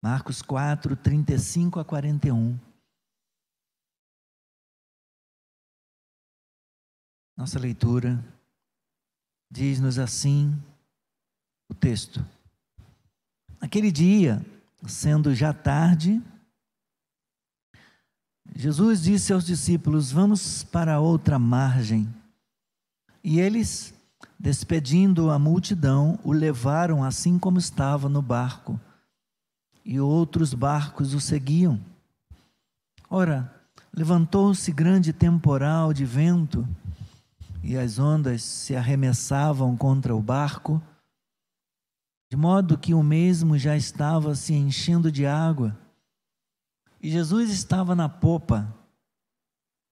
Marcos 4, 35 a 41. Nossa leitura diz-nos assim o texto. Naquele dia, sendo já tarde, Jesus disse aos discípulos: Vamos para outra margem. E eles, despedindo a multidão, o levaram assim como estava no barco. E outros barcos o seguiam. Ora, levantou-se grande temporal de vento, e as ondas se arremessavam contra o barco, de modo que o mesmo já estava se enchendo de água. E Jesus estava na popa,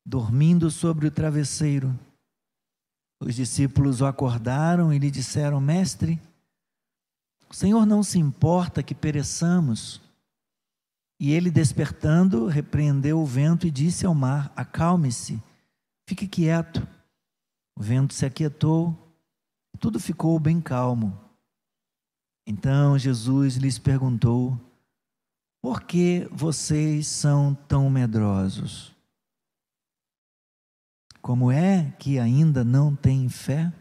dormindo sobre o travesseiro. Os discípulos o acordaram e lhe disseram: Mestre, o Senhor não se importa que pereçamos. E ele, despertando, repreendeu o vento e disse ao mar: Acalme-se, fique quieto. O vento se aquietou, tudo ficou bem calmo. Então Jesus lhes perguntou: Por que vocês são tão medrosos? Como é que ainda não têm fé?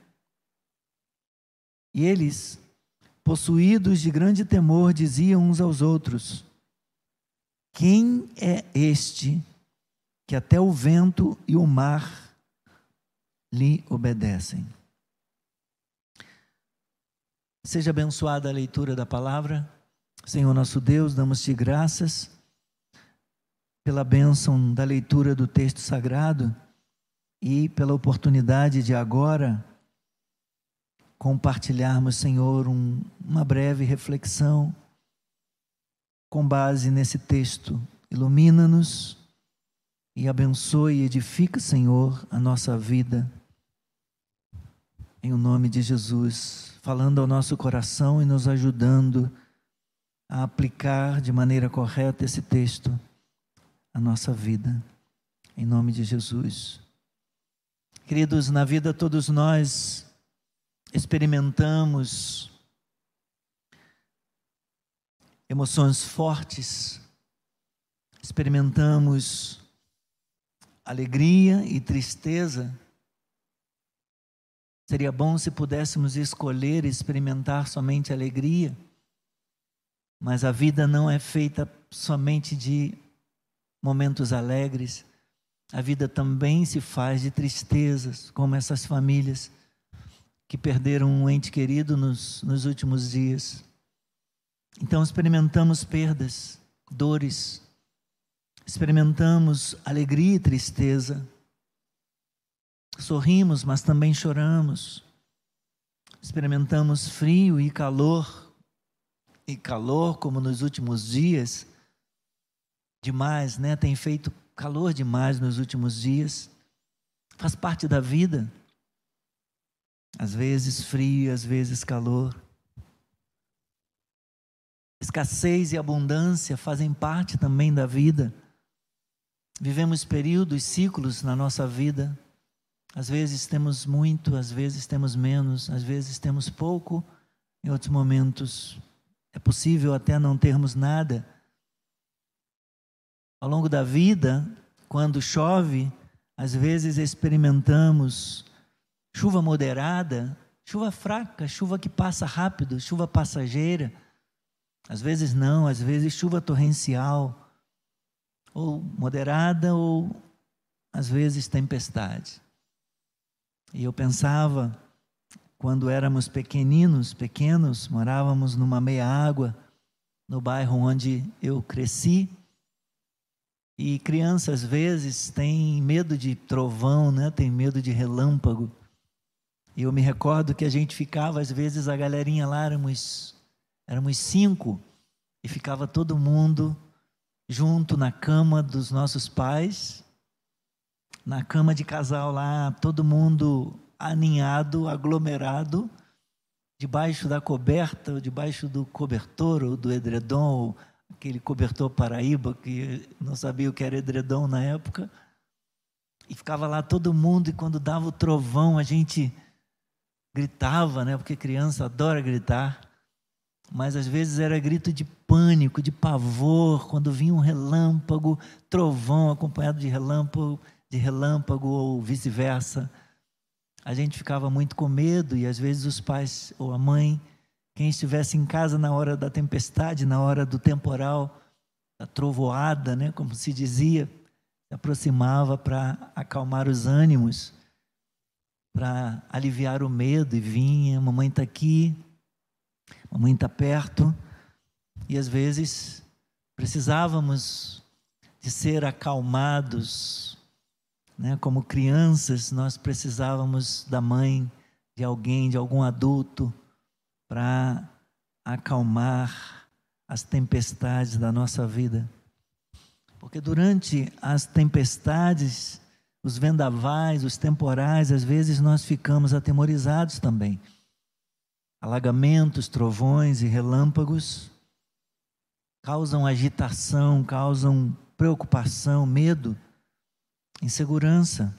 E eles, possuídos de grande temor, diziam uns aos outros: Quem é este que até o vento e o mar lhe obedecem? Seja abençoada a leitura da palavra. Senhor nosso Deus, damos-te graças pela bênção da leitura do texto sagrado e pela oportunidade de agora compartilharmos, Senhor, um, uma breve reflexão com base nesse texto. Ilumina-nos e abençoe e edifica, Senhor, a nossa vida. Em o nome de Jesus falando ao nosso coração e nos ajudando a aplicar de maneira correta esse texto à nossa vida. Em nome de Jesus. Queridos, na vida todos nós experimentamos emoções fortes, experimentamos alegria e tristeza. Seria bom se pudéssemos escolher experimentar somente alegria, mas a vida não é feita somente de momentos alegres, a vida também se faz de tristezas, como essas famílias que perderam um ente querido nos, nos últimos dias. Então experimentamos perdas, dores, experimentamos alegria e tristeza, Sorrimos, mas também choramos. Experimentamos frio e calor, e calor como nos últimos dias, demais, né? Tem feito calor demais nos últimos dias. Faz parte da vida. Às vezes frio, às vezes calor. Escassez e abundância fazem parte também da vida. Vivemos períodos, ciclos na nossa vida às vezes temos muito, às vezes temos menos, às vezes temos pouco, em outros momentos é possível até não termos nada. Ao longo da vida, quando chove, às vezes experimentamos chuva moderada, chuva fraca, chuva que passa rápido, chuva passageira. Às vezes não, às vezes chuva torrencial, ou moderada, ou às vezes tempestade. E eu pensava, quando éramos pequeninos, pequenos, morávamos numa meia água, no bairro onde eu cresci. E crianças às vezes têm medo de trovão, né? Tem medo de relâmpago. E eu me recordo que a gente ficava às vezes a galerinha lá éramos éramos cinco e ficava todo mundo junto na cama dos nossos pais na cama de casal lá, todo mundo aninhado, aglomerado, debaixo da coberta, debaixo do cobertor ou do edredom, ou aquele cobertor paraíba que não sabia o que era edredom na época. E ficava lá todo mundo, e quando dava o trovão, a gente gritava, né? Porque criança adora gritar. mas às vezes era grito de pânico, de pavor, quando vinha um relâmpago, trovão acompanhado de relâmpago, de relâmpago ou vice-versa. A gente ficava muito com medo e às vezes os pais ou a mãe, quem estivesse em casa na hora da tempestade, na hora do temporal, da trovoada, né, como se dizia, se aproximava para acalmar os ânimos, para aliviar o medo e vinha, mamãe está aqui, mamãe está perto, e às vezes precisávamos de ser acalmados, né? como crianças, nós precisávamos da mãe, de alguém, de algum adulto, para acalmar as tempestades da nossa vida. Porque durante as tempestades, os vendavais, os temporais, às vezes nós ficamos atemorizados também. Alagamentos, trovões e relâmpagos causam agitação, causam preocupação, medo, insegurança.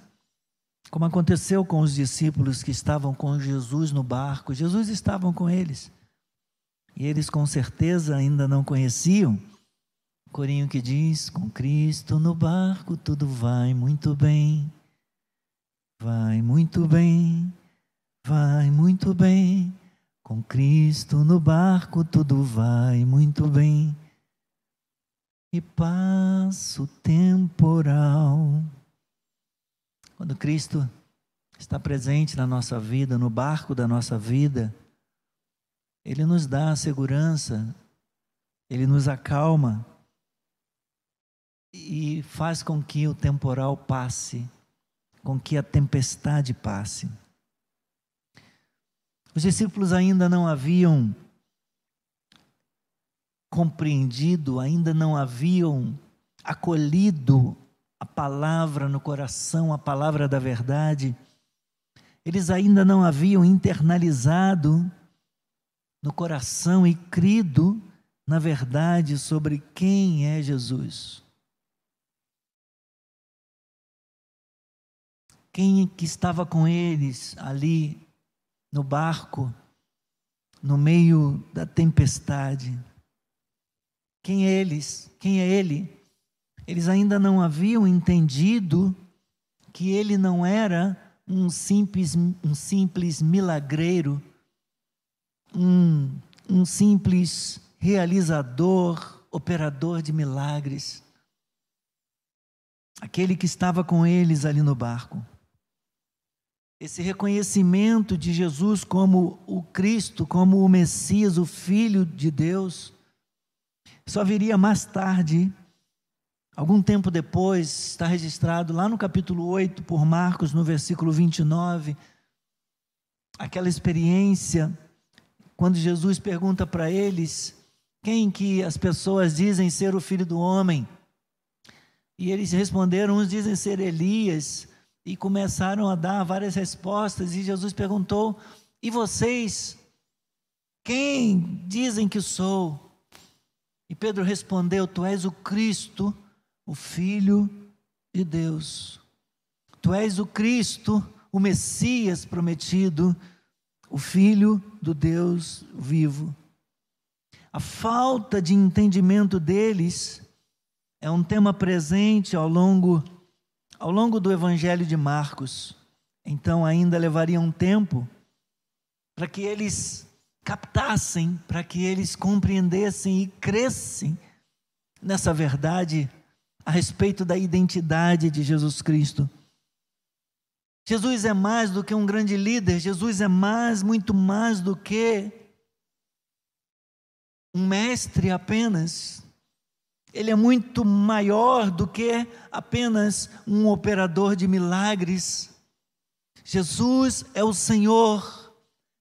Como aconteceu com os discípulos que estavam com Jesus no barco, Jesus estava com eles. E eles com certeza ainda não conheciam Corinho que diz: Com Cristo no barco tudo vai muito bem, vai muito bem, vai muito bem. Com Cristo no barco tudo vai muito bem. E passa o temporal. Quando Cristo está presente na nossa vida, no barco da nossa vida, Ele nos dá a segurança, Ele nos acalma e faz com que o temporal passe, com que a tempestade passe. Os discípulos ainda não haviam compreendido, ainda não haviam acolhido a palavra no coração, a palavra da verdade. Eles ainda não haviam internalizado no coração e crido na verdade sobre quem é Jesus. Quem que estava com eles ali no barco, no meio da tempestade? Quem é eles? Quem é ele? Eles ainda não haviam entendido que ele não era um simples, um simples milagreiro, um, um simples realizador, operador de milagres. Aquele que estava com eles ali no barco. Esse reconhecimento de Jesus como o Cristo, como o Messias, o Filho de Deus, só viria mais tarde, algum tempo depois, está registrado lá no capítulo 8 por Marcos, no versículo 29, aquela experiência, quando Jesus pergunta para eles quem que as pessoas dizem ser o Filho do Homem. E eles responderam, uns dizem ser Elias, e começaram a dar várias respostas. E Jesus perguntou: E vocês? Quem dizem que sou? E Pedro respondeu: Tu és o Cristo, o Filho de Deus. Tu és o Cristo, o Messias prometido, o Filho do Deus vivo. A falta de entendimento deles é um tema presente ao longo ao longo do Evangelho de Marcos, então ainda levaria um tempo para que eles captassem, para que eles compreendessem e crescem nessa verdade a respeito da identidade de Jesus Cristo. Jesus é mais do que um grande líder, Jesus é mais, muito mais do que um mestre apenas ele é muito maior do que apenas um operador de milagres. Jesus é o Senhor,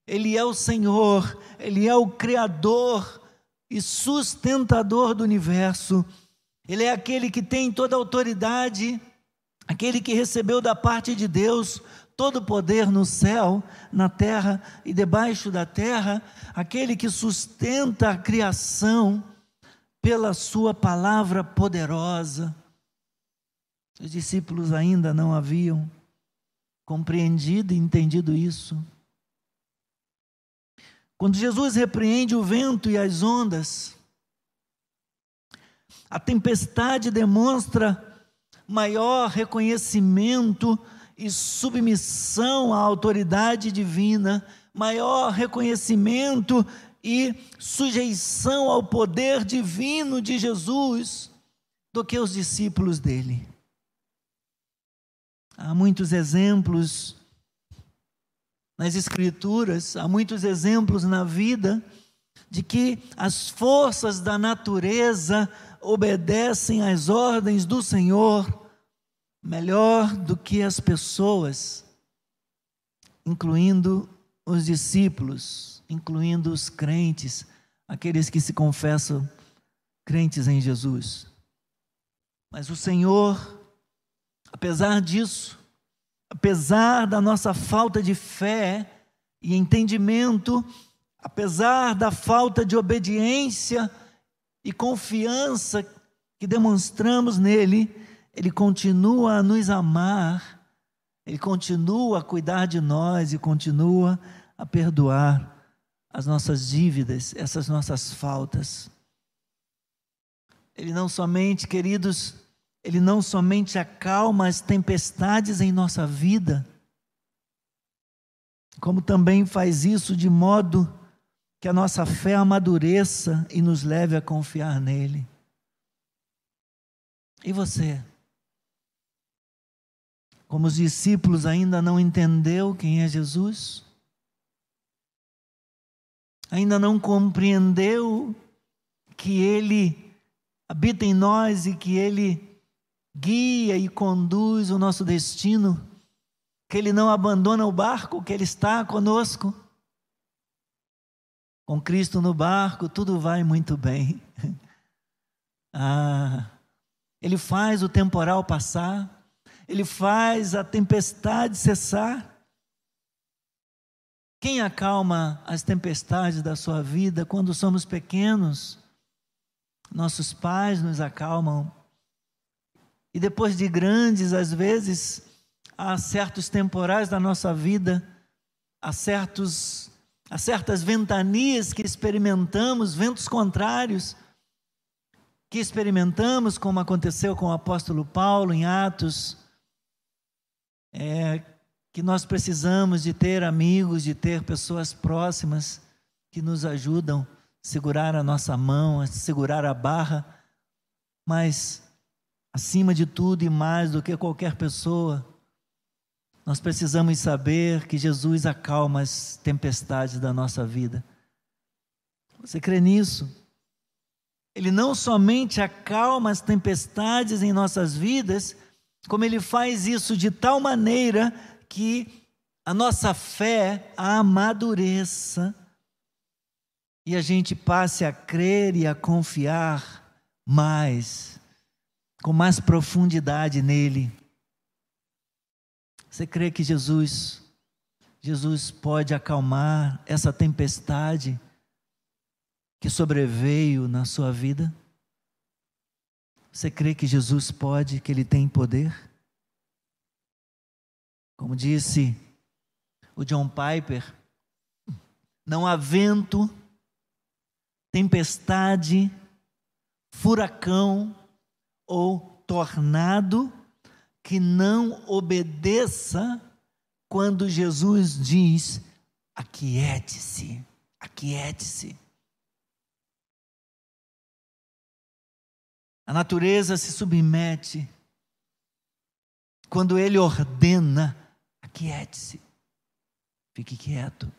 Ele é o Senhor, Ele é o Criador e sustentador do universo. Ele é aquele que tem toda a autoridade, aquele que recebeu da parte de Deus todo o poder no céu, na terra e debaixo da terra, aquele que sustenta a criação pela Sua palavra poderosa. Os discípulos ainda não haviam compreendido e entendido isso. Quando Jesus repreende o vento e as ondas, a tempestade demonstra maior reconhecimento e submissão à autoridade divina, maior reconhecimento e sujeição ao poder divino de Jesus do que os discípulos dele. Há muitos exemplos nas Escrituras, há muitos exemplos na vida de que as forças da natureza obedecem às ordens do Senhor melhor do que as pessoas, incluindo os discípulos, incluindo os crentes, aqueles que se confessam crentes em Jesus. Mas o Senhor, apesar disso, apesar da nossa falta de fé e entendimento, apesar da falta de obediência e confiança que demonstramos nele, ele continua a nos amar, ele continua a cuidar de nós e continua a perdoar as nossas dívidas, essas nossas faltas. Ele não somente, queridos, ele não somente acalma as tempestades em nossa vida, como também faz isso de modo que a nossa fé amadureça e nos leve a confiar nele. E você? Como os discípulos ainda não entendeu quem é Jesus? Ainda não compreendeu que ele habita em nós e que ele guia e conduz o nosso destino, que Ele não abandona o barco, que Ele está conosco. Com Cristo no barco, tudo vai muito bem. Ah, Ele faz o temporal passar, Ele faz a tempestade cessar. Quem acalma as tempestades da sua vida quando somos pequenos? Nossos pais nos acalmam e depois de grandes, às vezes, há certos temporais da nossa vida, há, certos, há certas ventanias que experimentamos, ventos contrários, que experimentamos, como aconteceu com o apóstolo Paulo em Atos, é, que nós precisamos de ter amigos, de ter pessoas próximas que nos ajudam a segurar a nossa mão, a segurar a barra, mas acima de tudo e mais do que qualquer pessoa, nós precisamos saber que Jesus acalma as tempestades da nossa vida. Você crê nisso? Ele não somente acalma as tempestades em nossas vidas, como ele faz isso de tal maneira que a nossa fé amadureça e a gente passe a crer e a confiar mais com mais profundidade nele. Você crê que Jesus, Jesus pode acalmar essa tempestade que sobreveio na sua vida? Você crê que Jesus pode, que Ele tem poder? Como disse o John Piper, não há vento, tempestade, furacão, ou tornado que não obedeça quando Jesus diz: aquiete-se, aquiete-se. A natureza se submete quando ele ordena: aquiete-se, fique quieto.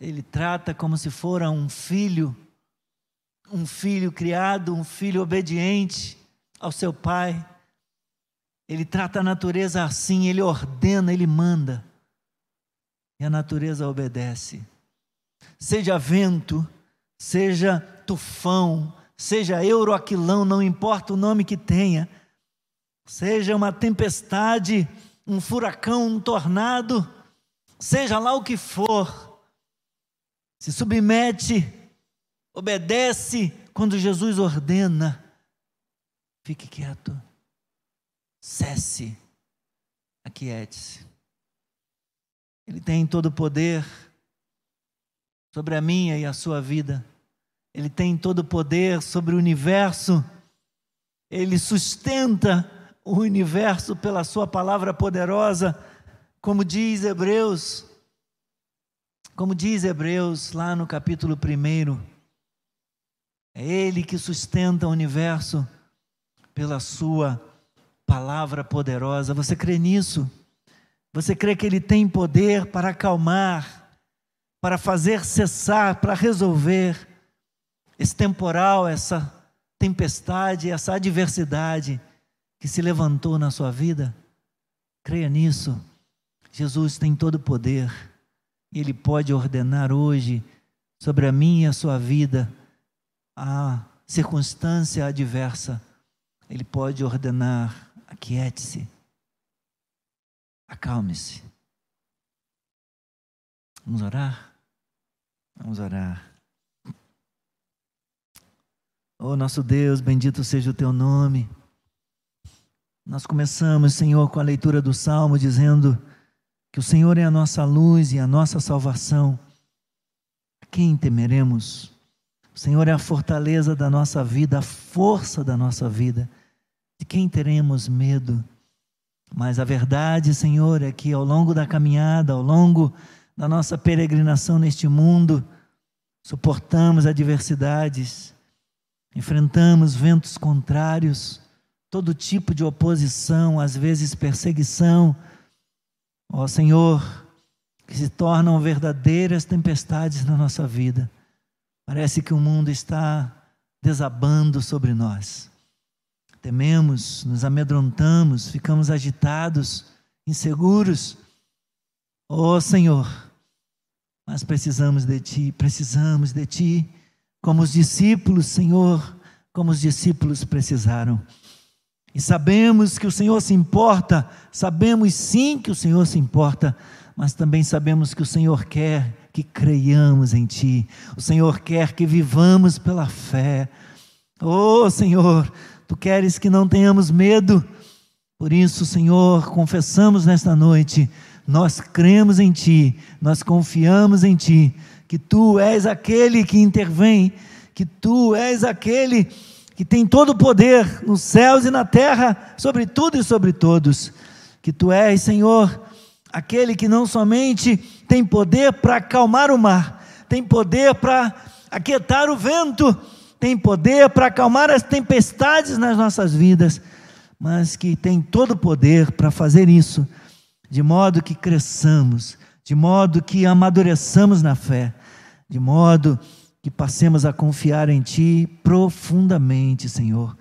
Ele trata como se fora um filho um filho criado, um filho obediente ao seu pai. Ele trata a natureza assim, ele ordena, ele manda. E a natureza obedece. Seja vento, seja tufão, seja euroaquilão, não importa o nome que tenha, seja uma tempestade, um furacão, um tornado, seja lá o que for, se submete obedece quando Jesus ordena. Fique quieto, cesse, aquiete-se. Ele tem todo o poder sobre a minha e a sua vida. Ele tem todo o poder sobre o universo. Ele sustenta o universo pela sua palavra poderosa, como diz Hebreus. Como diz Hebreus lá no capítulo 1, é Ele que sustenta o universo pela Sua palavra poderosa. Você crê nisso? Você crê que Ele tem poder para acalmar, para fazer cessar, para resolver esse temporal, essa tempestade, essa adversidade que se levantou na sua vida? Creia nisso. Jesus tem todo o poder e Ele pode ordenar hoje sobre a minha e a sua vida a circunstância adversa, Ele pode ordenar: aquiete-se, acalme-se. Vamos orar? Vamos orar. Oh, nosso Deus, bendito seja o teu nome. Nós começamos, Senhor, com a leitura do Salmo, dizendo que o Senhor é a nossa luz e a nossa salvação. A quem temeremos? O Senhor é a fortaleza da nossa vida, a força da nossa vida. De quem teremos medo? Mas a verdade, Senhor, é que ao longo da caminhada, ao longo da nossa peregrinação neste mundo, suportamos adversidades, enfrentamos ventos contrários, todo tipo de oposição, às vezes perseguição. Ó Senhor, que se tornam verdadeiras tempestades na nossa vida. Parece que o mundo está desabando sobre nós. Tememos, nos amedrontamos, ficamos agitados, inseguros. Oh Senhor, mas precisamos de Ti, precisamos de Ti, como os discípulos, Senhor, como os discípulos precisaram. E sabemos que o Senhor se importa, sabemos sim que o Senhor se importa, mas também sabemos que o Senhor quer que creiamos em Ti. O Senhor quer que vivamos pela fé. Oh, Senhor, Tu queres que não tenhamos medo. Por isso, Senhor, confessamos nesta noite, nós cremos em Ti, nós confiamos em Ti, que Tu és aquele que intervém, que Tu és aquele que tem todo o poder nos céus e na terra, sobre tudo e sobre todos. Que Tu és, Senhor, aquele que não somente tem poder para acalmar o mar, tem poder para aquietar o vento, tem poder para acalmar as tempestades nas nossas vidas, mas que tem todo o poder para fazer isso, de modo que cresçamos, de modo que amadureçamos na fé, de modo que passemos a confiar em Ti profundamente, Senhor.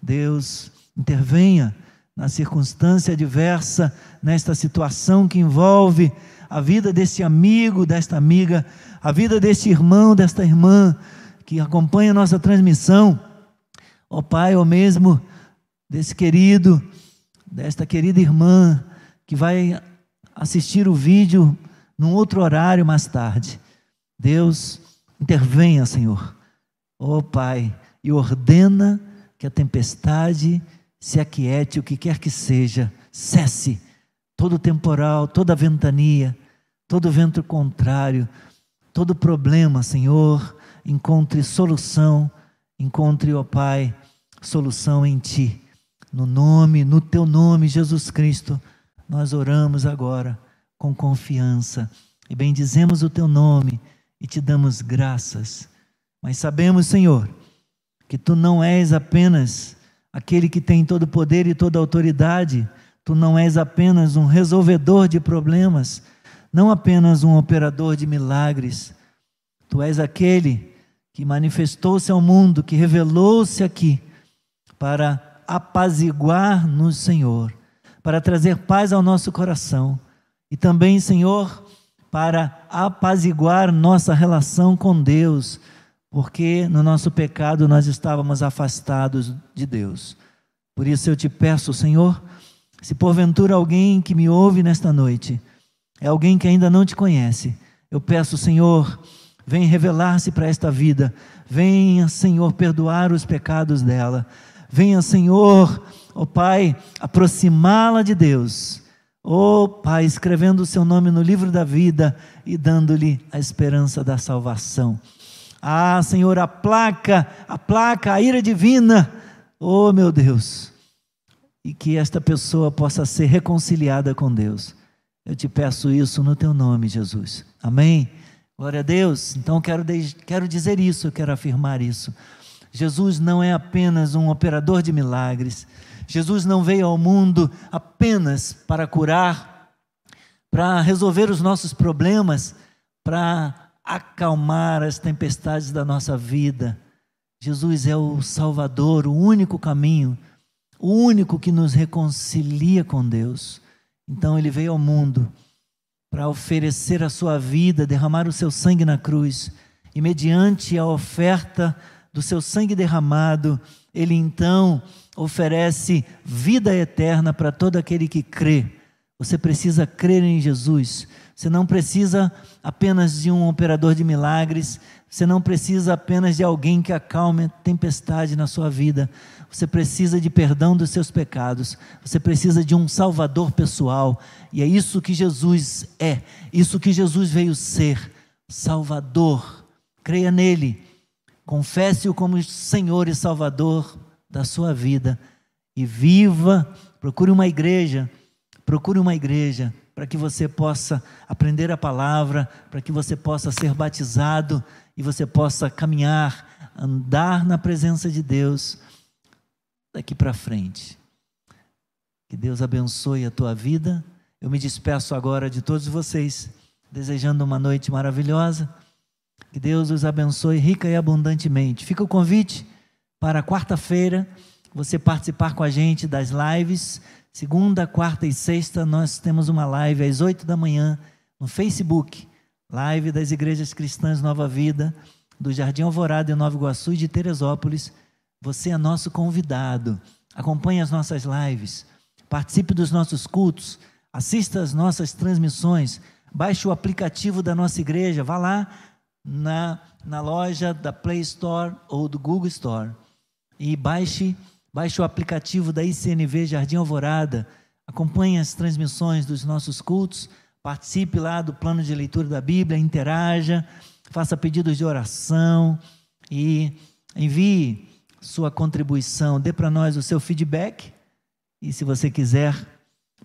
Deus, intervenha na circunstância adversa, nesta situação que envolve a vida desse amigo, desta amiga, a vida deste irmão, desta irmã que acompanha a nossa transmissão, ó Pai, ou mesmo desse querido, desta querida irmã que vai assistir o vídeo num outro horário mais tarde. Deus, intervenha, Senhor. Ó Pai, e ordena que a tempestade se aquiete, o que quer que seja, cesse todo temporal, toda ventania, todo vento contrário, todo problema, Senhor, encontre solução, encontre, ó Pai, solução em Ti. No nome, no Teu nome, Jesus Cristo, nós oramos agora com confiança e bendizemos o Teu nome e te damos graças. Mas sabemos, Senhor, que Tu não és apenas aquele que tem todo poder e toda autoridade, Tu não és apenas um resolvedor de problemas, não apenas um operador de milagres. Tu és aquele que manifestou-se ao mundo, que revelou-se aqui para apaziguar no Senhor, para trazer paz ao nosso coração e também, Senhor, para apaziguar nossa relação com Deus, porque no nosso pecado nós estávamos afastados de Deus. Por isso eu te peço, Senhor, se porventura alguém que me ouve nesta noite é alguém que ainda não te conhece, eu peço, Senhor, vem revelar-se para esta vida, venha, Senhor, perdoar os pecados dela, venha, Senhor, ó oh Pai, aproximá-la de Deus, Oh, Pai, escrevendo o seu nome no livro da vida e dando-lhe a esperança da salvação. Ah, Senhor, a placa, a placa, a ira divina. Oh, meu Deus. E que esta pessoa possa ser reconciliada com Deus. Eu te peço isso no teu nome, Jesus. Amém. Glória a Deus. Então quero, quero dizer isso, quero afirmar isso. Jesus não é apenas um operador de milagres. Jesus não veio ao mundo apenas para curar, para resolver os nossos problemas, para acalmar as tempestades da nossa vida. Jesus é o Salvador, o único caminho, o único que nos reconcilia com Deus. Então ele veio ao mundo para oferecer a sua vida, derramar o seu sangue na cruz, e mediante a oferta do seu sangue derramado, ele então oferece vida eterna para todo aquele que crê. Você precisa crer em Jesus. Você não precisa apenas de um operador de milagres. Você não precisa apenas de alguém que acalme a tempestade na sua vida. Você precisa de perdão dos seus pecados. Você precisa de um Salvador pessoal. E é isso que Jesus é. Isso que Jesus veio ser. Salvador. Creia nele. Confesse-o como Senhor e Salvador da sua vida e viva. Procure uma igreja, procure uma igreja para que você possa aprender a palavra, para que você possa ser batizado e você possa caminhar, andar na presença de Deus daqui para frente. Que Deus abençoe a tua vida. Eu me despeço agora de todos vocês, desejando uma noite maravilhosa. Que Deus os abençoe rica e abundantemente. Fica o convite para quarta-feira você participar com a gente das lives. Segunda, quarta e sexta nós temos uma live às oito da manhã no Facebook, live das Igrejas Cristãs Nova Vida, do Jardim Alvorada em Nova Iguaçu e de Teresópolis. Você é nosso convidado. Acompanhe as nossas lives, participe dos nossos cultos, assista às nossas transmissões, baixe o aplicativo da nossa igreja, vá lá na, na loja da Play Store ou do Google Store. E baixe, baixe o aplicativo da ICNV Jardim Alvorada, acompanhe as transmissões dos nossos cultos, participe lá do plano de leitura da Bíblia, interaja, faça pedidos de oração e envie sua contribuição, dê para nós o seu feedback e se você quiser,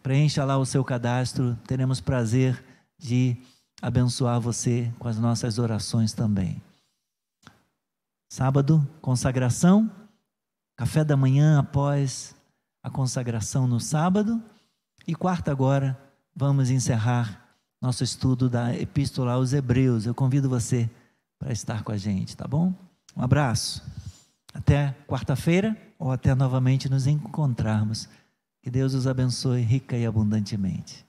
preencha lá o seu cadastro, teremos prazer de abençoar você com as nossas orações também. Sábado, consagração. Café da manhã após a consagração no sábado. E quarta agora, vamos encerrar nosso estudo da Epístola aos Hebreus. Eu convido você para estar com a gente, tá bom? Um abraço. Até quarta-feira ou até novamente nos encontrarmos. Que Deus os abençoe rica e abundantemente.